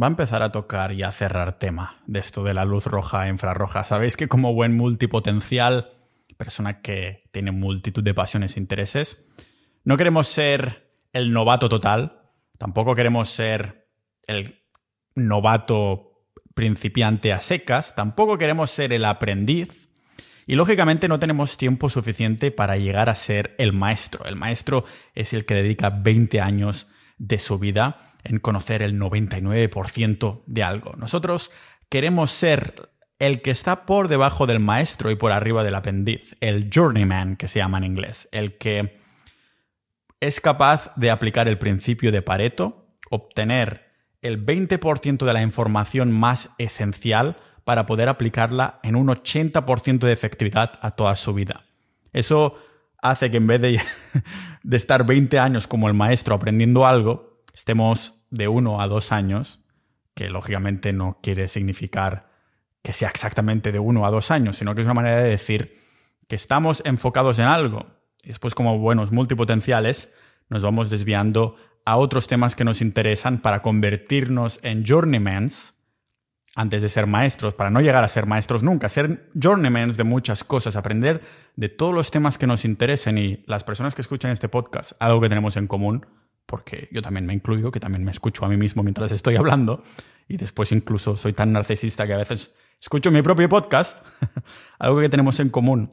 va a empezar a tocar y a cerrar tema de esto de la luz roja e infrarroja. Sabéis que como buen multipotencial, persona que tiene multitud de pasiones e intereses, no queremos ser el novato total, tampoco queremos ser el novato principiante a secas, tampoco queremos ser el aprendiz y lógicamente no tenemos tiempo suficiente para llegar a ser el maestro. El maestro es el que dedica 20 años de su vida en conocer el 99% de algo. Nosotros queremos ser el que está por debajo del maestro y por arriba del aprendiz, el journeyman que se llama en inglés, el que es capaz de aplicar el principio de Pareto, obtener el 20% de la información más esencial para poder aplicarla en un 80% de efectividad a toda su vida. Eso hace que en vez de, de estar 20 años como el maestro aprendiendo algo, estemos de uno a dos años, que lógicamente no quiere significar que sea exactamente de uno a dos años, sino que es una manera de decir que estamos enfocados en algo. Y después, como buenos multipotenciales, nos vamos desviando a otros temas que nos interesan para convertirnos en journeymans antes de ser maestros, para no llegar a ser maestros nunca, ser journeymans de muchas cosas, aprender de todos los temas que nos interesen y las personas que escuchan este podcast, algo que tenemos en común, porque yo también me incluyo, que también me escucho a mí mismo mientras estoy hablando, y después incluso soy tan narcisista que a veces escucho mi propio podcast, algo que tenemos en común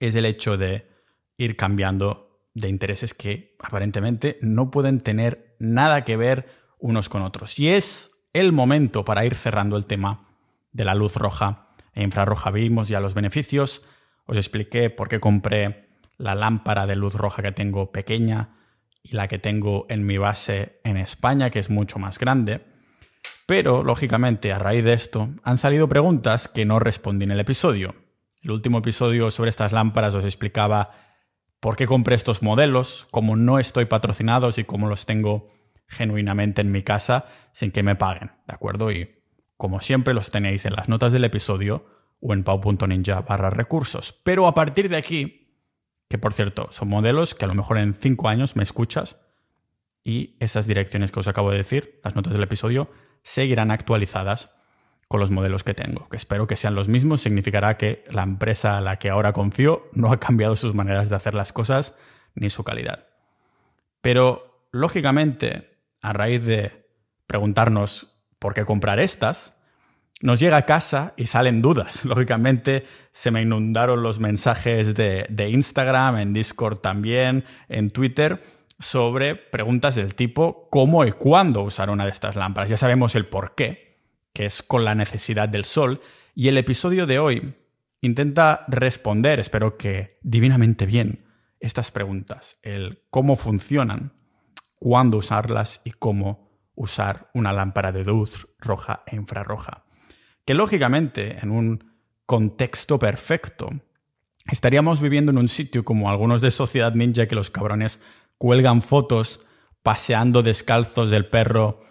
es el hecho de ir cambiando de intereses que aparentemente no pueden tener nada que ver unos con otros. Y es el momento para ir cerrando el tema de la luz roja e infrarroja. Vimos ya los beneficios, os expliqué por qué compré la lámpara de luz roja que tengo pequeña, y la que tengo en mi base en España, que es mucho más grande. Pero, lógicamente, a raíz de esto, han salido preguntas que no respondí en el episodio. El último episodio sobre estas lámparas os explicaba por qué compré estos modelos, cómo no estoy patrocinados y cómo los tengo genuinamente en mi casa sin que me paguen, ¿de acuerdo? Y como siempre los tenéis en las notas del episodio o en pau.ninja barra recursos. Pero a partir de aquí que por cierto, son modelos que a lo mejor en cinco años me escuchas y esas direcciones que os acabo de decir, las notas del episodio, seguirán actualizadas con los modelos que tengo, que espero que sean los mismos, significará que la empresa a la que ahora confío no ha cambiado sus maneras de hacer las cosas ni su calidad. Pero, lógicamente, a raíz de preguntarnos por qué comprar estas, nos llega a casa y salen dudas. Lógicamente se me inundaron los mensajes de, Instagram, en Discord también, en Twitter, sobre preguntas del tipo cómo y cuándo usar una de estas lámparas. Ya sabemos el por qué, que es con la necesidad del sol. Y el episodio de hoy intenta responder, espero que divinamente bien, estas preguntas. El cómo funcionan, cuándo usarlas y cómo usar una lámpara de luz roja e infrarroja que lógicamente en un contexto perfecto estaríamos viviendo en un sitio como algunos de Sociedad Ninja que los cabrones cuelgan fotos paseando descalzos del perro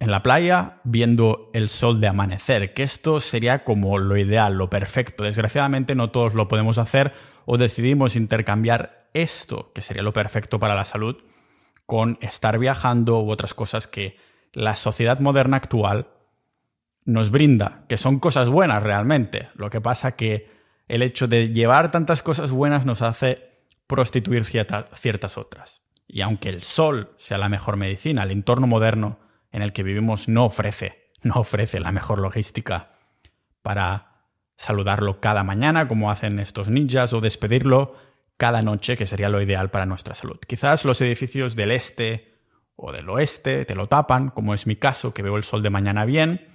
en la playa viendo el sol de amanecer, que esto sería como lo ideal, lo perfecto. Desgraciadamente no todos lo podemos hacer o decidimos intercambiar esto, que sería lo perfecto para la salud, con estar viajando u otras cosas que la sociedad moderna actual nos brinda, que son cosas buenas realmente. Lo que pasa que el hecho de llevar tantas cosas buenas nos hace prostituir ciertas otras. Y aunque el sol sea la mejor medicina, el entorno moderno en el que vivimos no ofrece, no ofrece la mejor logística para saludarlo cada mañana como hacen estos ninjas o despedirlo cada noche, que sería lo ideal para nuestra salud. Quizás los edificios del este o del oeste te lo tapan, como es mi caso, que veo el sol de mañana bien,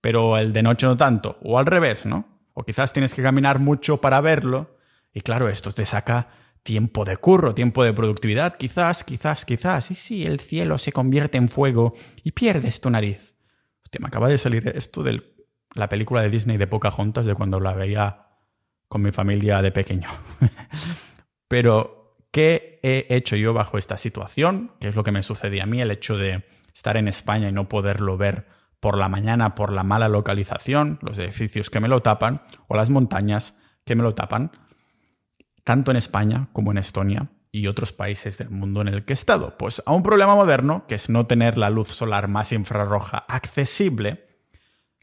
pero el de noche no tanto, o al revés, ¿no? O quizás tienes que caminar mucho para verlo, y claro, esto te saca tiempo de curro, tiempo de productividad, quizás, quizás, quizás, y si el cielo se convierte en fuego y pierdes tu nariz. Hostia, me acaba de salir esto de la película de Disney de Pocahontas, de cuando la veía con mi familia de pequeño. Pero, ¿qué he hecho yo bajo esta situación? ¿Qué es lo que me sucedía a mí? El hecho de estar en España y no poderlo ver por la mañana por la mala localización, los edificios que me lo tapan, o las montañas que me lo tapan, tanto en España como en Estonia, y otros países del mundo en el que he estado? Pues a un problema moderno, que es no tener la luz solar más infrarroja accesible,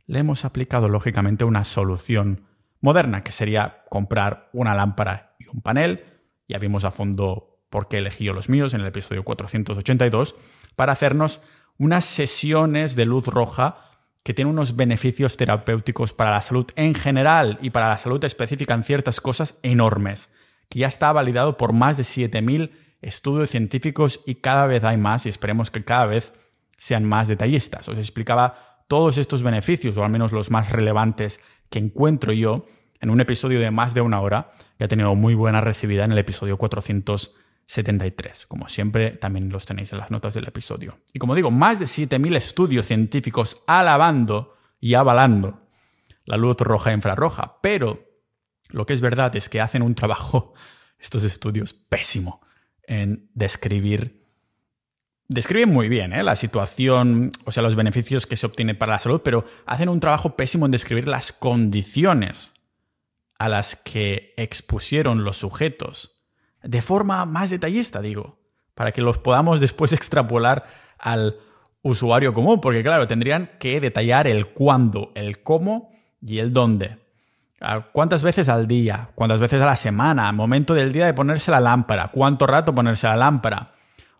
le hemos aplicado lógicamente una solución moderna, que sería comprar una lámpara y un panel. Ya vimos a fondo por qué elegí yo los míos en el episodio 482, para hacernos unas sesiones de luz roja que tienen unos beneficios terapéuticos para la salud en general y para la salud específica en ciertas cosas enormes, que ya está validado por más de 7.000 estudios científicos y cada vez hay más y esperemos que cada vez sean más detallistas. Os explicaba todos estos beneficios, o al menos los más relevantes que encuentro yo, en un episodio de más de una hora, que ha tenido muy buena recibida en el episodio 473. Como siempre, también los tenéis en las notas del episodio. Y como digo, más de 7.000 estudios científicos alabando y avalando la luz roja e infrarroja, pero lo que es verdad es que hacen un trabajo, estos estudios, pésimo en describir describen muy bien ¿eh? la situación, o sea, los beneficios que se obtienen para la salud, pero hacen un trabajo pésimo en describir las condiciones a las que expusieron los sujetos, de forma más detallista, digo, para que los podamos después extrapolar al usuario común, porque claro, tendrían que detallar el cuándo, el cómo y el dónde. ¿Cuántas veces al día? ¿Cuántas veces a la semana? Momento del día de ponerse la lámpara. ¿Cuánto rato ponerse la lámpara?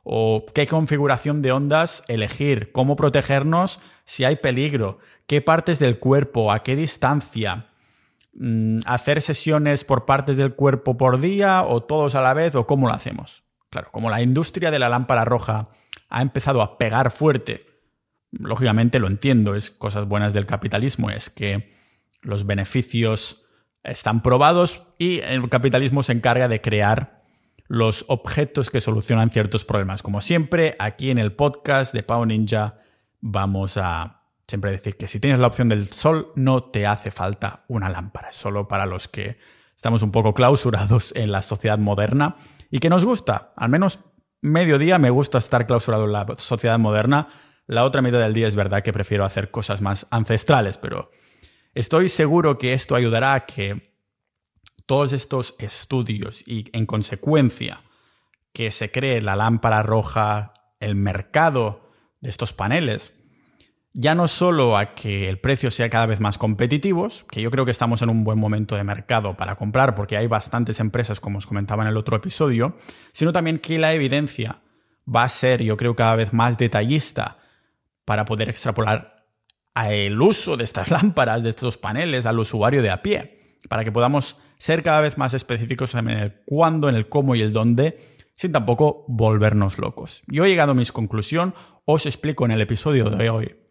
o qué configuración de ondas elegir, cómo protegernos si hay peligro, qué partes del cuerpo, a qué distancia, mm, hacer sesiones por partes del cuerpo por día o todos a la vez o cómo lo hacemos. Claro, como la industria de la lámpara roja ha empezado a pegar fuerte, lógicamente lo entiendo, es cosas buenas del capitalismo, es que los beneficios están probados y el capitalismo se encarga de crear los objetos que solucionan ciertos problemas. Como siempre, aquí en el podcast de Pau Ninja vamos a siempre decir que si tienes la opción del sol, no te hace falta una lámpara. Solo para los que estamos un poco clausurados en la sociedad moderna y que nos gusta. Al menos medio día me gusta estar clausurado en la sociedad moderna. La otra mitad del día es verdad que prefiero hacer cosas más ancestrales, pero estoy seguro que esto ayudará a que todos estos estudios y en consecuencia que se cree la lámpara roja, el mercado de estos paneles, ya no solo a que el precio sea cada vez más competitivo, que yo creo que estamos en un buen momento de mercado para comprar porque hay bastantes empresas, como os comentaba en el otro episodio, sino también que la evidencia va a ser, yo creo, cada vez más detallista para poder extrapolar el uso de estas lámparas, de estos paneles al usuario de a pie, para que podamos ser cada vez más específicos en el cuándo, en el cómo y el dónde, sin tampoco volvernos locos. Yo he llegado a mi conclusión, os explico en el episodio de hoy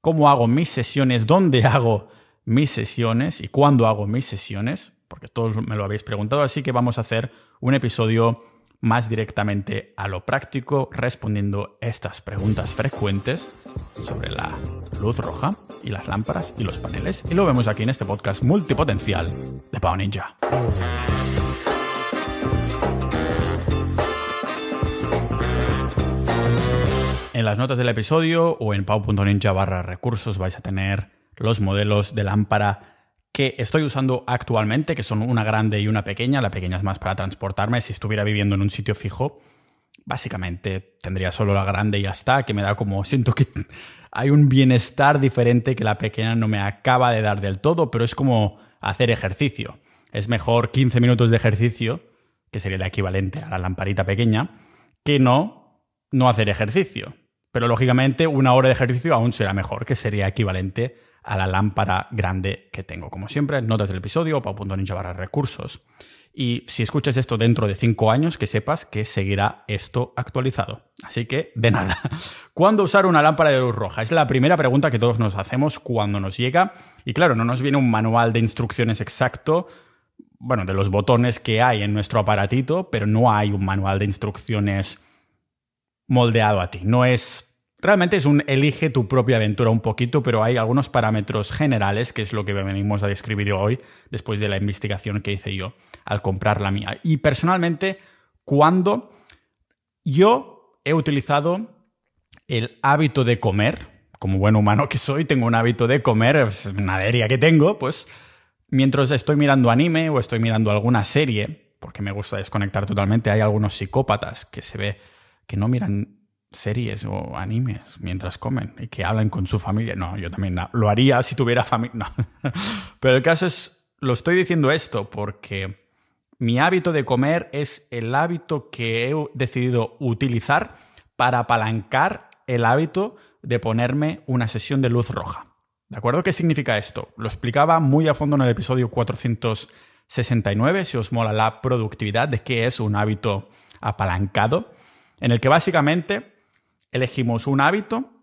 cómo hago mis sesiones, dónde hago mis sesiones y cuándo hago mis sesiones, porque todos me lo habéis preguntado, así que vamos a hacer un episodio más directamente a lo práctico, respondiendo estas preguntas frecuentes sobre la luz roja y las lámparas y los paneles. Y lo vemos aquí en este podcast multipotencial de Pau Ninja. En las notas del episodio o en pau.ninja barra recursos vais a tener los modelos de lámpara que estoy usando actualmente, que son una grande y una pequeña. La pequeña es más para transportarme. Si estuviera viviendo en un sitio fijo, básicamente tendría solo la grande y ya está, que me da como, siento que hay un bienestar diferente que la pequeña no me acaba de dar del todo, pero es como hacer ejercicio. Es mejor 15 minutos de ejercicio, que sería el equivalente a la lamparita pequeña, que no no hacer ejercicio. Pero lógicamente una hora de ejercicio aún será mejor, que sería equivalente a la lámpara grande que tengo. Como siempre, notas del episodio, pau.ninja barra recursos. Y si escuchas esto dentro de cinco años, que sepas que seguirá esto actualizado. Así que, de nada. ¿Cuándo usar una lámpara de luz roja? Es la primera pregunta que todos nos hacemos cuando nos llega. Y claro, no nos viene un manual de instrucciones exacto, bueno, de los botones que hay en nuestro aparatito, pero no hay un manual de instrucciones moldeado a ti. No es Realmente es un elige tu propia aventura un poquito, pero hay algunos parámetros generales, que es lo que venimos a describir hoy, después de la investigación que hice yo al comprar la mía. Y personalmente, cuando yo he utilizado el hábito de comer, como buen humano que soy, tengo un hábito de comer, una que tengo, pues mientras estoy mirando anime o estoy mirando alguna serie, porque me gusta desconectar totalmente. Hay algunos psicópatas que se ve que no miran series o animes mientras comen y que hablan con su familia. No, yo también lo haría si tuviera familia. No. Pero el caso es, lo estoy diciendo esto porque mi hábito de comer es el hábito que he decidido utilizar para apalancar el hábito de ponerme una sesión de luz roja. ¿De acuerdo? ¿Qué significa esto? Lo explicaba muy a fondo en el episodio 469, si os mola la productividad, de qué es un hábito apalancado, en el que básicamente elegimos un hábito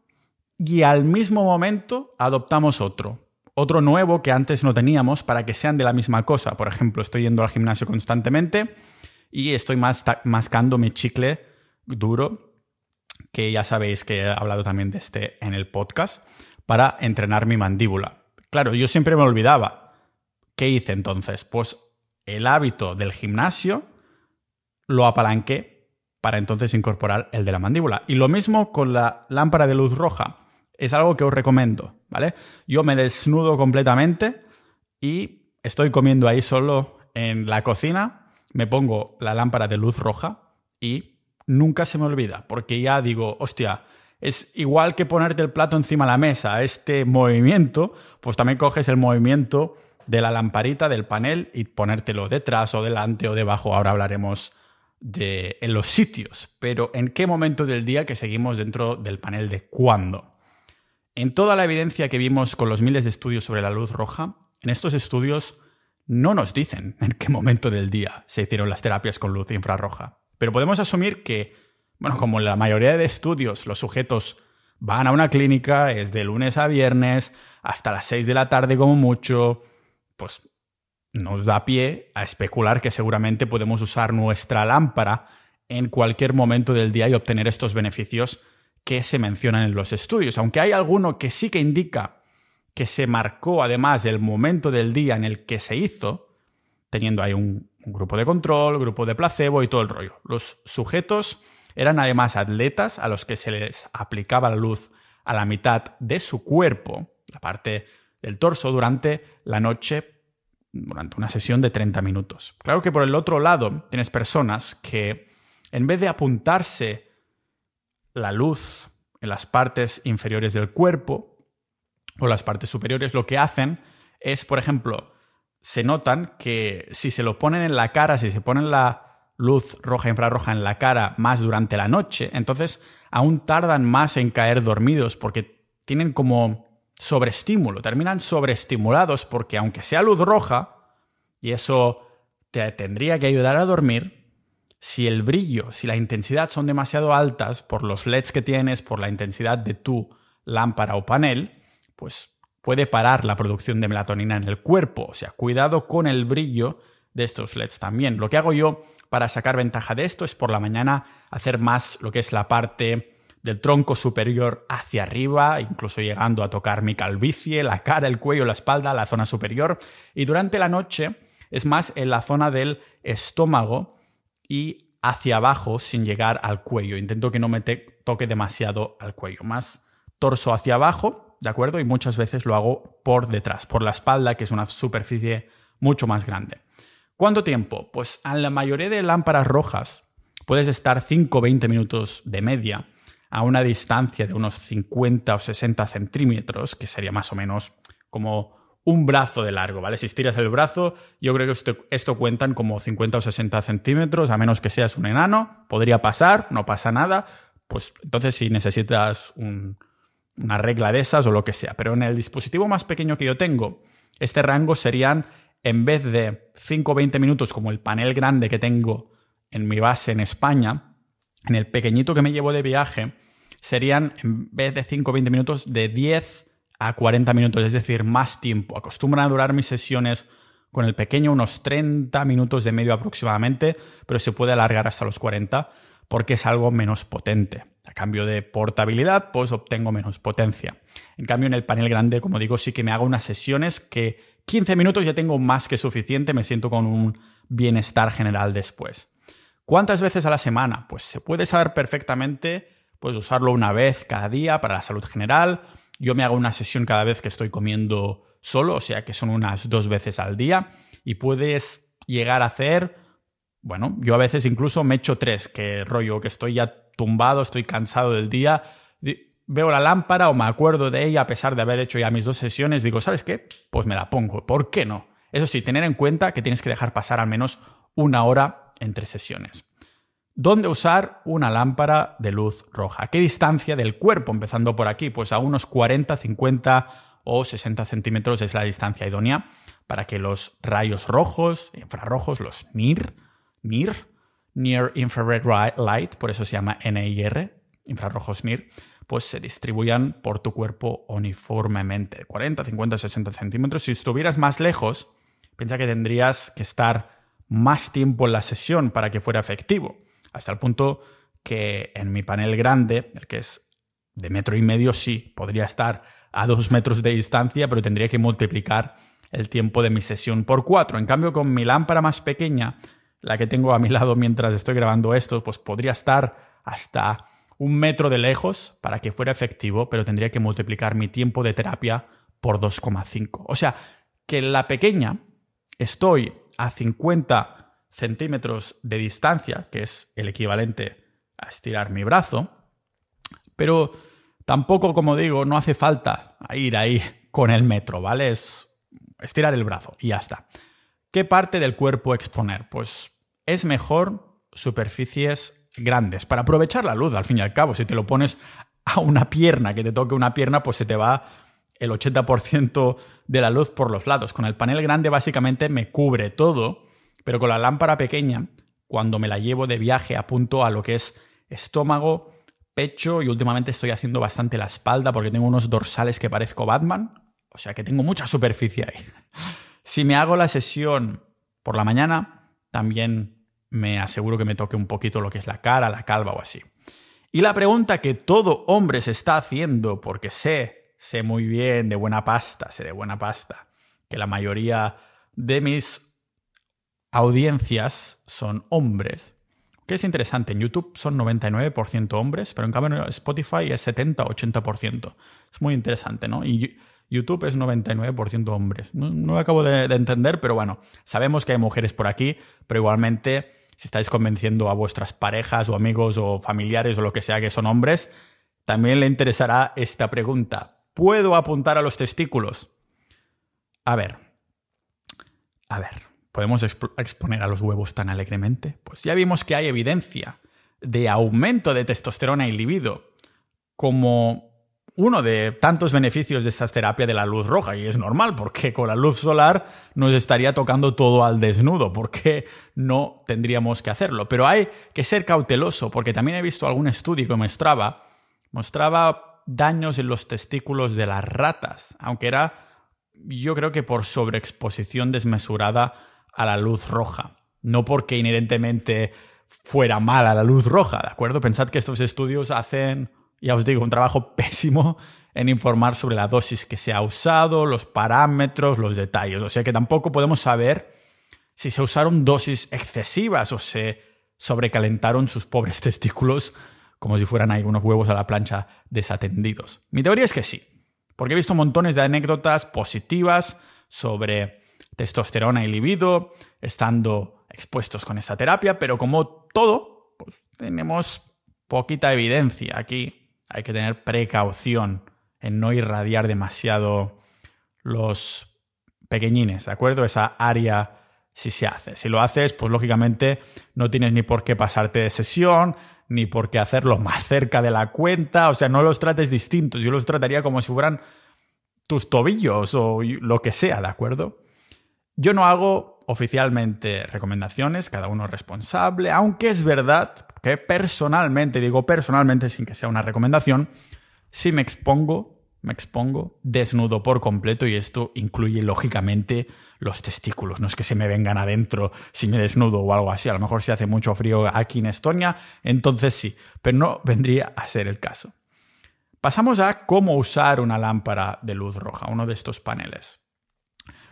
y al mismo momento adoptamos otro. Otro nuevo que antes no teníamos para que sean de la misma cosa. Por ejemplo, estoy yendo al gimnasio constantemente y estoy mascando mi chicle duro, que ya sabéis que he hablado también de este en el podcast, para entrenar mi mandíbula. Claro, yo siempre me olvidaba. ¿Qué hice entonces? Pues el hábito del gimnasio lo apalanqué para entonces incorporar el de la mandíbula. Y lo mismo con la lámpara de luz roja. Es algo que os recomiendo, ¿vale? Yo me desnudo completamente y estoy comiendo ahí solo en la cocina, me pongo la lámpara de luz roja y nunca se me olvida, porque ya digo, hostia, es igual que ponerte el plato encima de la mesa, este movimiento, pues también coges el movimiento de la lamparita del panel y ponértelo detrás o delante o debajo. Ahora hablaremos en los sitios, pero en qué momento del día que seguimos dentro del panel de cuándo. En toda la evidencia que vimos con los miles de estudios sobre la luz roja, en estos estudios no nos dicen en qué momento del día se hicieron las terapias con luz infrarroja. Pero podemos asumir que, bueno, como en la mayoría de estudios los sujetos van a una clínica, es de lunes a viernes, hasta las 6 de la tarde como mucho, pues nos da pie a especular que seguramente podemos usar nuestra lámpara en cualquier momento del día y obtener estos beneficios que se mencionan en los estudios. Aunque hay alguno que sí que indica que se marcó además el momento del día en el que se hizo, teniendo ahí un, grupo de control, grupo de placebo y todo el rollo. Los sujetos eran además atletas a los que se les aplicaba la luz a la mitad de su cuerpo, la parte del torso, durante la noche durante una sesión de 30 minutos. Claro que por el otro lado tienes personas que en vez de apuntarse la luz en las partes inferiores del cuerpo o las partes superiores, lo que hacen es, por ejemplo, se notan que si se lo ponen en la cara, si se ponen la luz roja infrarroja en la cara más durante la noche, entonces aún tardan más en caer dormidos porque tienen como sobreestímulo, terminan sobreestimulados porque aunque sea luz roja, y eso te tendría que ayudar a dormir, si el brillo, si la intensidad son demasiado altas por los LEDs que tienes, por la intensidad de tu lámpara o panel, pues puede parar la producción de melatonina en el cuerpo. O sea, cuidado con el brillo de estos LEDs también. Lo que hago yo para sacar ventaja de esto es por la mañana hacer más lo que es la parte del tronco superior hacia arriba, incluso llegando a tocar mi calvicie, la cara, el cuello, la espalda, la zona superior. Y durante la noche es más en la zona del estómago y hacia abajo sin llegar al cuello. Intento que no me toque demasiado al cuello, más torso hacia abajo, ¿de acuerdo? Y muchas veces lo hago por detrás, por la espalda, que es una superficie mucho más grande. ¿Cuánto tiempo? Pues en la mayoría de lámparas rojas puedes estar 5 o 20 minutos de media a una distancia de unos 50 o 60 centímetros, que sería más o menos como un brazo de largo, ¿vale? Si estiras el brazo, yo creo que esto, cuentan como 50 o 60 centímetros, a menos que seas un enano, podría pasar, no pasa nada, pues entonces si necesitas una regla de esas o lo que sea. Pero en el dispositivo más pequeño que yo tengo, este rango serían, en vez de 5 o 20 minutos como el panel grande que tengo en mi base en España, en el pequeñito que me llevo de viaje, serían, en vez de 5 o 20 minutos, de 10 a 40 minutos, es decir, más tiempo. Acostumbran a durar mis sesiones con el pequeño unos 30 minutos de medio aproximadamente, pero se puede alargar hasta los 40 porque es algo menos potente. A cambio de portabilidad, pues obtengo menos potencia. En cambio, en el panel grande, como digo, sí que me hago unas sesiones que 15 minutos ya tengo más que suficiente, me siento con un bienestar general después. ¿Cuántas veces a la semana? Pues se puede saber perfectamente, pues usarlo una vez cada día para la salud general. Yo me hago una sesión cada vez que estoy comiendo solo, o sea que son unas dos veces al día y puedes llegar a hacer Bueno, yo a veces incluso me echo tres, que rollo, que estoy ya tumbado, estoy cansado del día, veo la lámpara o me acuerdo de ella a pesar de haber hecho ya mis dos sesiones, digo, ¿sabes qué? Pues me la pongo. ¿Por qué no? Eso sí, tener en cuenta que tienes que dejar pasar al menos una hora entre sesiones. ¿Dónde usar una lámpara de luz roja? ¿A qué distancia del cuerpo? Empezando por aquí, pues a unos 40, 50 o 60 centímetros es la distancia idónea para que los rayos rojos, infrarrojos, los NIR, NIR, Near Infrared Light, por eso se llama NIR, infrarrojos NIR, pues se distribuyan por tu cuerpo uniformemente. 40, 50, 60 centímetros. Si estuvieras más lejos, piensa que tendrías que estar más tiempo en la sesión para que fuera efectivo. Hasta el punto que en mi panel grande, el que es de metro y medio, sí, podría estar a dos metros de distancia, pero tendría que multiplicar el tiempo de mi sesión por cuatro. En cambio, con mi lámpara más pequeña, la que tengo a mi lado mientras estoy grabando esto, pues podría estar hasta un metro de lejos para que fuera efectivo, pero tendría que multiplicar mi tiempo de terapia por 2,5. O sea, que en la pequeña estoy a 50 centímetros de distancia, que es el equivalente a estirar mi brazo, pero tampoco, como digo, no hace falta ir ahí con el metro, ¿vale? Es estirar el brazo y ya está. ¿Qué parte del cuerpo exponer? Pues es mejor superficies grandes para aprovechar la luz, al fin y al cabo. Si te lo pones a una pierna, que te toque una pierna, pues se te va el 80% de la luz por los lados. Con el panel grande básicamente me cubre todo, pero con la lámpara pequeña, cuando me la llevo de viaje, apunto a lo que es estómago, pecho y últimamente estoy haciendo bastante la espalda porque tengo unos dorsales que parezco Batman. O sea que tengo mucha superficie ahí. Si me hago la sesión por la mañana, también me aseguro que me toque un poquito lo que es la cara, la calva o así. Y la pregunta que todo hombre se está haciendo, porque sé, sé muy bien de buena pasta, sé de buena pasta, que la mayoría de mis audiencias son hombres. Que es interesante, en YouTube son 99% hombres, pero en cambio Spotify es 70-80%. Es muy interesante, ¿no? Y YouTube es 99% hombres. No, lo acabo de, de entender, pero bueno, sabemos que hay mujeres por aquí, pero igualmente si estáis convenciendo a vuestras parejas o amigos o familiares o lo que sea que son hombres, también le interesará esta pregunta. ¿Puedo apuntar a los testículos? A ver, a ver, ¿podemos exponer a los huevos tan alegremente? Pues ya vimos que hay evidencia de aumento de testosterona y libido como uno de tantos beneficios de esta terapia de la luz roja, y es normal, porque con la luz solar nos estaría tocando todo al desnudo, porque no tendríamos que hacerlo. Pero hay que ser cauteloso, porque también he visto algún estudio que mostraba, mostraba daños en los testículos de las ratas, aunque era, yo creo que por sobreexposición desmesurada a la luz roja, no porque inherentemente fuera mala la luz roja, ¿de acuerdo? Pensad que estos estudios hacen ya os digo, un trabajo pésimo en informar sobre la dosis que se ha usado, los parámetros, los detalles. O sea que tampoco podemos saber si se usaron dosis excesivas o se sobrecalentaron sus pobres testículos como si fueran ahí unos huevos a la plancha desatendidos. Mi teoría es que sí, porque he visto montones de anécdotas positivas sobre testosterona y libido estando expuestos con esta terapia, pero como todo, pues, tenemos poquita evidencia aquí hay que tener precaución en no irradiar demasiado los pequeñines, ¿de acuerdo? Esa área si se hace. Si lo haces, pues lógicamente no tienes ni por qué pasarte de sesión, ni por qué hacerlo más cerca de la cuenta, o sea, no los trates distintos, yo los trataría como si fueran tus tobillos o lo que sea, ¿de acuerdo? Yo no hago oficialmente recomendaciones, cada uno es responsable, aunque es verdad que personalmente, digo personalmente sin que sea una recomendación, si me expongo, me expongo desnudo por completo y esto incluye lógicamente los testículos, no es que se me vengan adentro si me desnudo o algo así, a lo mejor si hace mucho frío aquí en Estonia, entonces sí, pero no vendría a ser el caso. Pasamos a cómo usar una lámpara de luz roja, uno de estos paneles.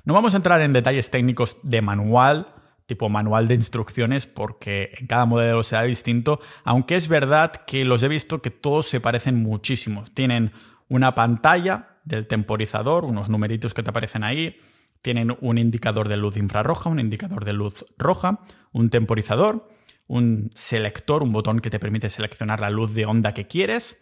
No vamos a entrar en detalles técnicos de manual, tipo manual de instrucciones porque en cada modelo será distinto, aunque es verdad que los he visto que todos se parecen muchísimo. Tienen una pantalla del temporizador, unos numeritos que te aparecen ahí, Tienen un indicador de luz infrarroja, un indicador de luz roja, un temporizador, un selector, un botón que te permite seleccionar la luz de onda que quieres,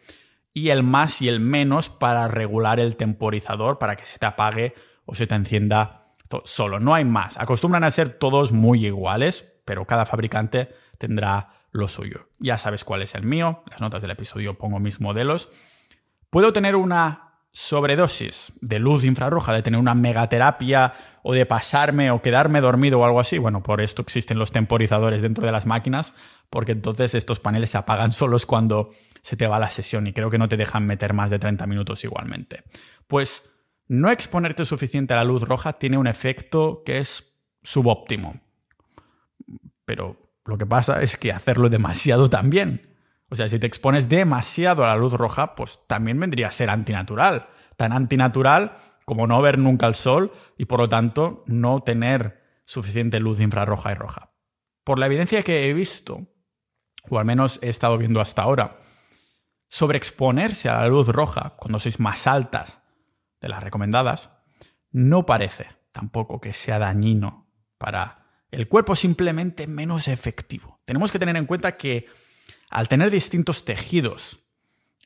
y el más y el menos para regular el temporizador para que se te apague o se te encienda solo. No hay más. Acostumbran a ser todos muy iguales, pero cada fabricante tendrá lo suyo. Ya sabes cuál es el mío. Las notas del episodio pongo mis modelos. Puedo tener una sobredosis de luz infrarroja, de tener una megaterapia o de pasarme o quedarme dormido o algo así. Bueno, por esto existen los temporizadores dentro de las máquinas, porque entonces estos paneles se apagan solos cuando se te va la sesión y creo que no te dejan meter más de 30 minutos igualmente. Pues no exponerte suficiente a la luz roja tiene un efecto que es subóptimo. Pero lo que pasa es que hacerlo demasiado también o sea, si te expones demasiado a la luz roja, pues también vendría a ser antinatural. Tan antinatural como no ver nunca el sol y por lo tanto no tener suficiente luz infrarroja y roja. Por la evidencia que he visto, o al menos he estado viendo hasta ahora, sobreexponerse a la luz roja cuando sois más altas de las recomendadas, no parece tampoco que sea dañino para el cuerpo, simplemente menos efectivo. Tenemos que tener en cuenta que al tener distintos tejidos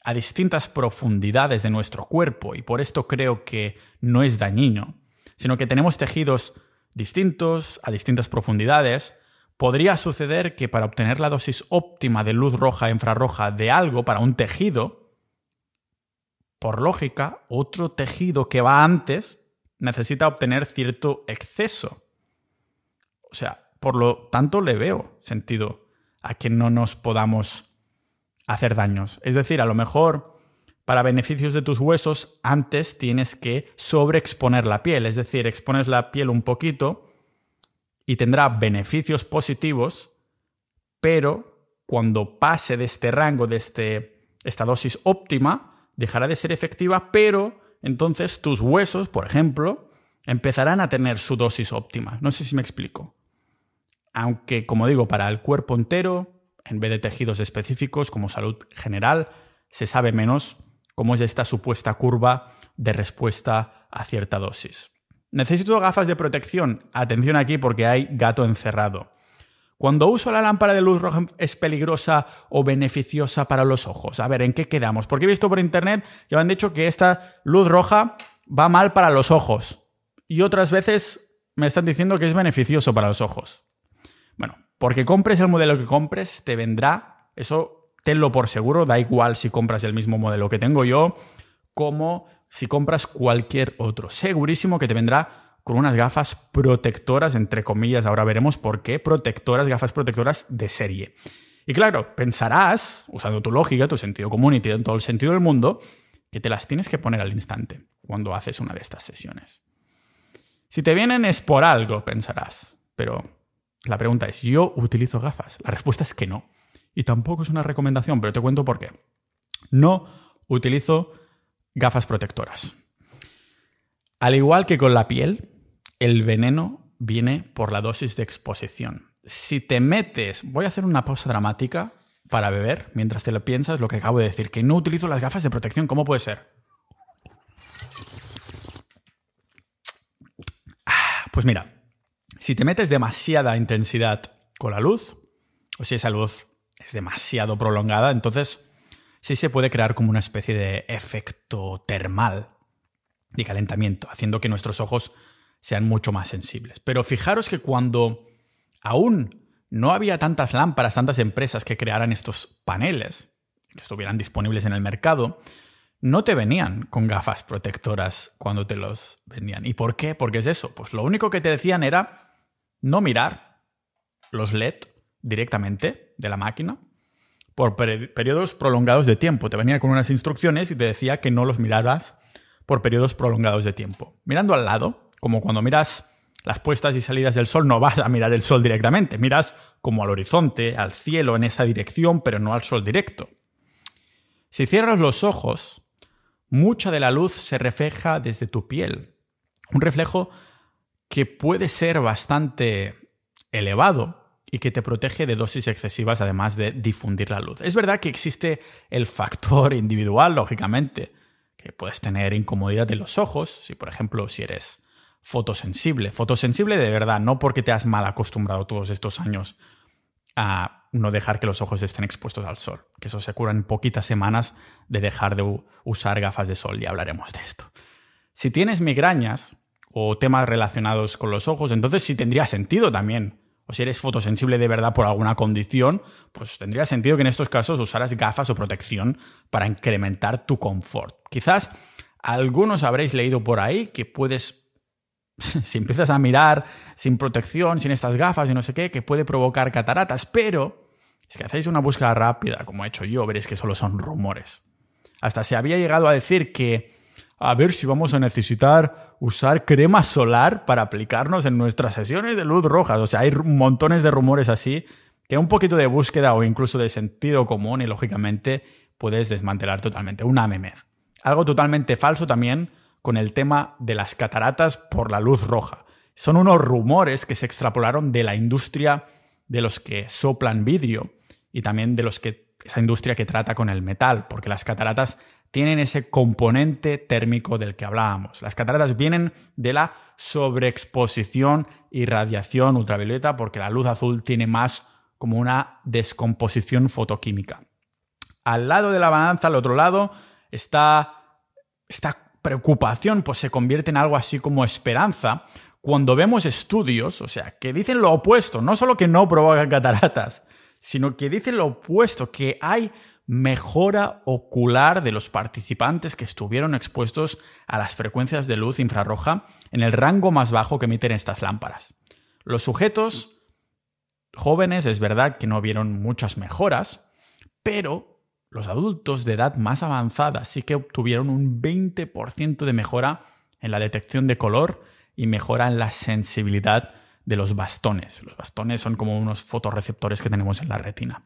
a distintas profundidades de nuestro cuerpo, y por esto creo que no es dañino, sino que tenemos tejidos distintos a distintas profundidades, podría suceder que para obtener la dosis óptima de luz roja e infrarroja de algo para un tejido, por lógica, otro tejido que va antes necesita obtener cierto exceso. O sea, por lo tanto le veo sentido a que no nos podamos hacer daños. Es decir, a lo mejor para beneficios de tus huesos antes tienes que sobreexponer la piel, es decir, expones la piel un poquito y tendrá beneficios positivos, pero cuando pase de este rango, de este, esta dosis óptima, dejará de ser efectiva, pero entonces tus huesos, por ejemplo, empezarán a tener su dosis óptima. No sé si me explico aunque como digo, para el cuerpo entero, en vez de tejidos específicos como salud general, se sabe menos cómo es esta supuesta curva de respuesta a cierta dosis. Necesito gafas de protección. Atención aquí porque hay gato encerrado. Cuando uso la lámpara de luz roja es peligrosa o beneficiosa para los ojos. A ver, ¿en qué quedamos? Porque he visto por internet que me han dicho que esta luz roja va mal para los ojos. Y otras veces me están diciendo que es beneficioso para los ojos. Porque compres el modelo que compres, te vendrá, eso tenlo por seguro, da igual si compras el mismo modelo que tengo yo, como si compras cualquier otro. Segurísimo que te vendrá con unas gafas protectoras, entre comillas, ahora veremos por qué, protectoras, gafas protectoras de serie. Y claro, pensarás, usando tu lógica, tu sentido común y todo el sentido del mundo, que te las tienes que poner al instante cuando haces una de estas sesiones. Si te vienen es por algo, pensarás, pero la pregunta es, ¿yo utilizo gafas? La respuesta es que no. Y tampoco es una recomendación, pero te cuento por qué. No utilizo gafas protectoras. Al igual que con la piel, el veneno viene por la dosis de exposición. Si te metes, voy a hacer una pausa dramática para beber mientras te lo piensas lo que acabo de decir, que no utilizo las gafas de protección, ¿cómo puede ser? Ah, pues mira, si te metes demasiada intensidad con la luz, o si esa luz es demasiado prolongada, entonces sí se puede crear como una especie de efecto termal de calentamiento, haciendo que nuestros ojos sean mucho más sensibles. Pero fijaros que cuando aún no había tantas lámparas, tantas empresas que crearan estos paneles, que estuvieran disponibles en el mercado, no te venían con gafas protectoras cuando te los vendían. ¿Y por qué? Porque es eso. Pues lo único que te decían era no mirar los LED directamente de la máquina por periodos prolongados de tiempo. Te venía con unas instrucciones y te decía que no los miraras por periodos prolongados de tiempo. Mirando al lado, como cuando miras las puestas y salidas del sol, no vas a mirar el sol directamente, miras como al horizonte, al cielo en esa dirección, pero no al sol directo. Si cierras los ojos, mucha de la luz se refleja desde tu piel. Un reflejo que puede ser bastante elevado y que te protege de dosis excesivas además de difundir la luz. Es verdad que existe el factor individual, lógicamente, que puedes tener incomodidad de los ojos, si por ejemplo si eres fotosensible. Fotosensible de verdad, no porque te has mal acostumbrado todos estos años a no dejar que los ojos estén expuestos al sol, que eso se cura en poquitas semanas de dejar de usar gafas de sol y hablaremos de esto. Si tienes migrañas o temas relacionados con los ojos, entonces sí tendría sentido también. O si eres fotosensible de verdad por alguna condición, pues tendría sentido que en estos casos usaras gafas o protección para incrementar tu confort. Quizás algunos habréis leído por ahí que puedes, si empiezas a mirar sin protección, sin estas gafas y no sé qué, que puede provocar cataratas, pero es que hacéis una búsqueda rápida, como he hecho yo, veréis que solo son rumores. Hasta se había llegado a decir que a ver si vamos a necesitar usar crema solar para aplicarnos en nuestras sesiones de luz roja. O sea, hay montones de rumores así que un poquito de búsqueda o incluso de sentido común y lógicamente puedes desmantelar totalmente. Una memez. Algo totalmente falso también con el tema de las cataratas por la luz roja. Son unos rumores que se extrapolaron de la industria de los que soplan vidrio y también de los que esa industria que trata con el metal, porque las cataratas tienen ese componente térmico del que hablábamos. Las cataratas vienen de la sobreexposición y radiación ultravioleta porque la luz azul tiene más como una descomposición fotoquímica. Al lado de la balanza, al otro lado, está esta preocupación pues se convierte en algo así como esperanza cuando vemos estudios, o sea, que dicen lo opuesto, no solo que no provocan cataratas, sino que dicen lo opuesto, que hay mejora ocular de los participantes que estuvieron expuestos a las frecuencias de luz infrarroja en el rango más bajo que emiten estas lámparas. Los sujetos jóvenes es verdad que no vieron muchas mejoras, pero los adultos de edad más avanzada sí que obtuvieron un 20% de mejora en la detección de color y mejora en la sensibilidad de los bastones. Los bastones son como unos fotorreceptores que tenemos en la retina.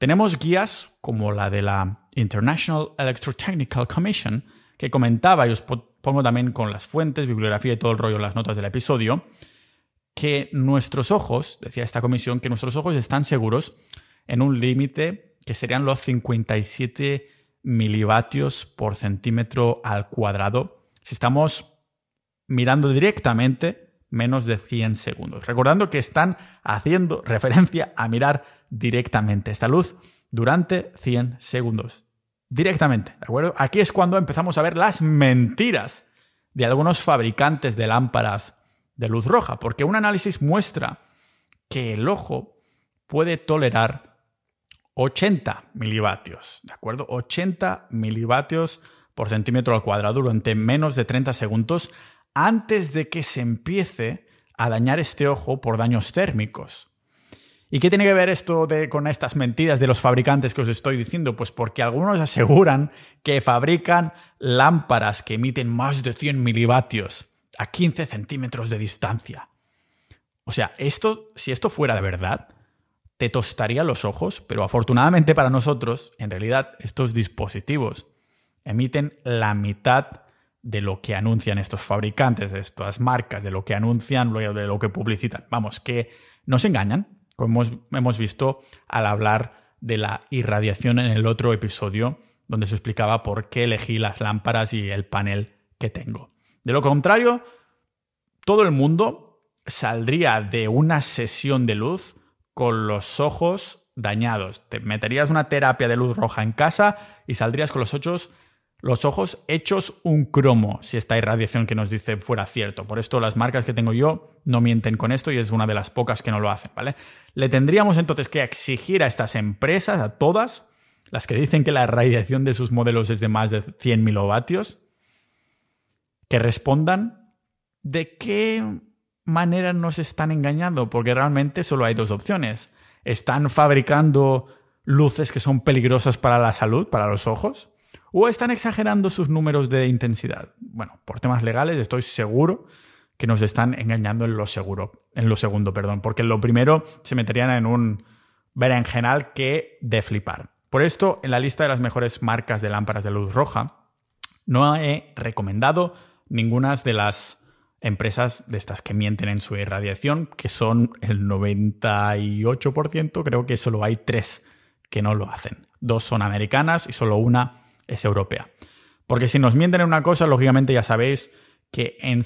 Tenemos guías como la de la International Electrotechnical Commission, que comentaba, y os pongo también con las fuentes, bibliografía y todo el rollo en las notas del episodio, que nuestros ojos, decía esta comisión, que nuestros ojos están seguros en un límite que serían los 57 milivatios por centímetro al cuadrado si estamos mirando directamente menos de 100 segundos. Recordando que están haciendo referencia a mirar directamente esta luz durante 100 segundos. Directamente, ¿de acuerdo? Aquí es cuando empezamos a ver las mentiras de algunos fabricantes de lámparas de luz roja, porque un análisis muestra que el ojo puede tolerar 80 milivatios, ¿de acuerdo? 80 milivatios por centímetro al cuadrado durante menos de 30 segundos antes de que se empiece a dañar este ojo por daños térmicos. ¿Y qué tiene que ver esto con estas mentiras de los fabricantes que os estoy diciendo? Pues porque algunos aseguran que fabrican lámparas que emiten más de 100 milivatios a 15 centímetros de distancia. O sea, esto, si esto fuera de verdad, te tostaría los ojos, pero afortunadamente para nosotros, en realidad, estos dispositivos emiten la mitad de lo que anuncian estos fabricantes, de estas marcas, de lo que anuncian, de lo que publicitan. Vamos, que nos engañan, como hemos visto al hablar de la irradiación en el otro episodio, donde se explicaba por qué elegí las lámparas y el panel que tengo. De lo contrario, todo el mundo saldría de una sesión de luz con los ojos dañados. Te meterías una terapia de luz roja en casa y saldrías con los ojos los ojos hechos un cromo, si esta irradiación que nos dice fuera cierto. Por esto las marcas que tengo yo no mienten con esto y es una de las pocas que no lo hacen, ¿vale? Le tendríamos entonces que exigir a estas empresas, a todas, las que dicen que la irradiación de sus modelos es de más de 100 milovatios, que respondan de qué manera nos están engañando, porque realmente solo hay dos opciones. Están fabricando luces que son peligrosas para la salud, para los ojos, ¿O están exagerando sus números de intensidad? Bueno, por temas legales estoy seguro que nos están engañando en lo seguro, en lo segundo, perdón, porque en lo primero se meterían en un berenjenal que de flipar. Por esto, en la lista de las mejores marcas de lámparas de luz roja, no he recomendado ninguna de las empresas de estas que mienten en su irradiación, que son el 98%, creo que solo hay tres que no lo hacen. Dos son americanas y solo una es europea. Porque si nos mienten en una cosa, lógicamente ya sabéis que en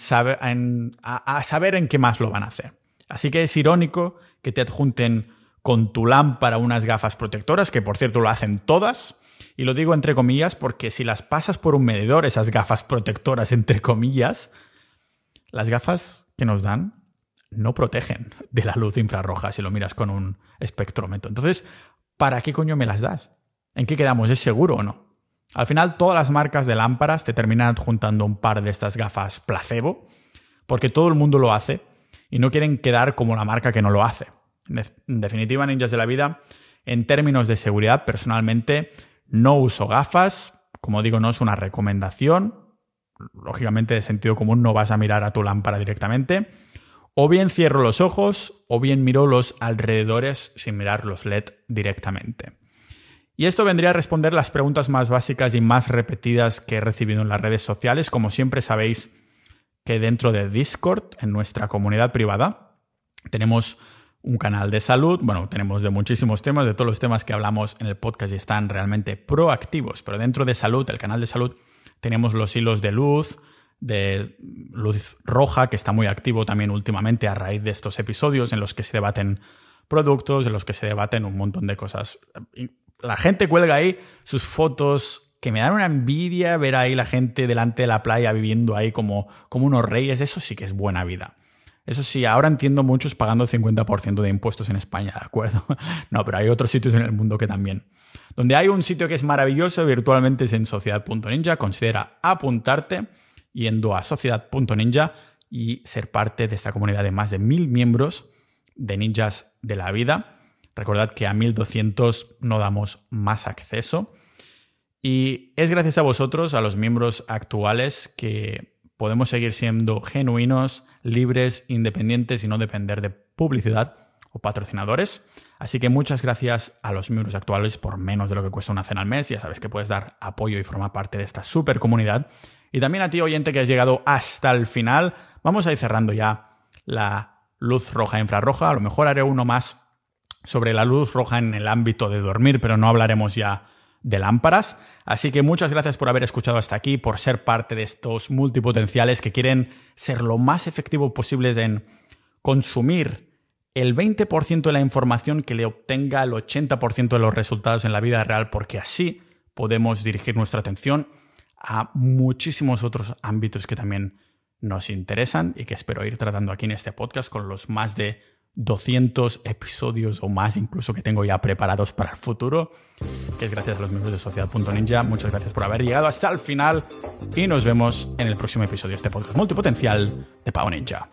a, saber en qué más lo van a hacer. Así que es irónico que te adjunten con tu lámpara unas gafas protectoras, que por cierto lo hacen todas. Y lo digo entre comillas porque si las pasas por un medidor, esas gafas protectoras entre comillas, las gafas que nos dan no protegen de la luz infrarroja si lo miras con un espectrómetro. Entonces, ¿para qué coño me las das? ¿En qué quedamos? ¿Es seguro o no? Al final, todas las marcas de lámparas te terminan adjuntando un par de estas gafas placebo, porque todo el mundo lo hace y no quieren quedar como la marca que no lo hace. En definitiva, ninjas de la vida, en términos de seguridad, personalmente no uso gafas. Como digo, no es una recomendación. Lógicamente, de sentido común, no vas a mirar a tu lámpara directamente. O bien cierro los ojos o bien miro los alrededores sin mirar los LED directamente. Y esto vendría a responder las preguntas más básicas y más repetidas que he recibido en las redes sociales. Como siempre sabéis que dentro de Discord, en nuestra comunidad privada, tenemos un canal de salud. Bueno, tenemos de muchísimos temas, de todos los temas que hablamos en el podcast y están realmente proactivos. Pero dentro de salud, el canal de salud, tenemos los hilos de luz, de Luz Roja, que está muy activo también últimamente a raíz de estos episodios en los que se debaten productos, en los que se debaten un montón de cosas. La gente cuelga ahí sus fotos que me dan una envidia ver ahí la gente delante de la playa viviendo ahí como, como unos reyes. Eso sí que es buena vida. Eso sí, ahora entiendo muchos pagando el 50% de impuestos en España, ¿de acuerdo? No, pero hay otros sitios en el mundo que también. Donde hay un sitio que es maravilloso virtualmente es en sociedad.ninja. Considera apuntarte yendo a sociedad.ninja y ser parte de esta comunidad de más de mil miembros de ninjas de la vida. Recordad que a 1200 no damos más acceso. Y es gracias a vosotros, a los miembros actuales, que podemos seguir siendo genuinos, libres, independientes y no depender de publicidad o patrocinadores. Así que muchas gracias a los miembros actuales por menos de lo que cuesta una cena al mes. Ya sabes que puedes dar apoyo y formar parte de esta super comunidad. Y también a ti, oyente, que has llegado hasta el final. Vamos a ir cerrando ya la luz roja e infrarroja. A lo mejor haré uno más sobre la luz roja en el ámbito de dormir, pero no hablaremos ya de lámparas. Así que muchas gracias por haber escuchado hasta aquí, por ser parte de estos multipotenciales que quieren ser lo más efectivos posibles en consumir el 20% de la información que le obtenga el 80% de los resultados en la vida real, porque así podemos dirigir nuestra atención a muchísimos otros ámbitos que también nos interesan y que espero ir tratando aquí en este podcast con los más de 200 episodios o más incluso que tengo ya preparados para el futuro, que es gracias a los miembros de Sociedad.ninja. Muchas gracias por haber llegado hasta el final y nos vemos en el próximo episodio de este podcast multipotencial de Pau Ninja.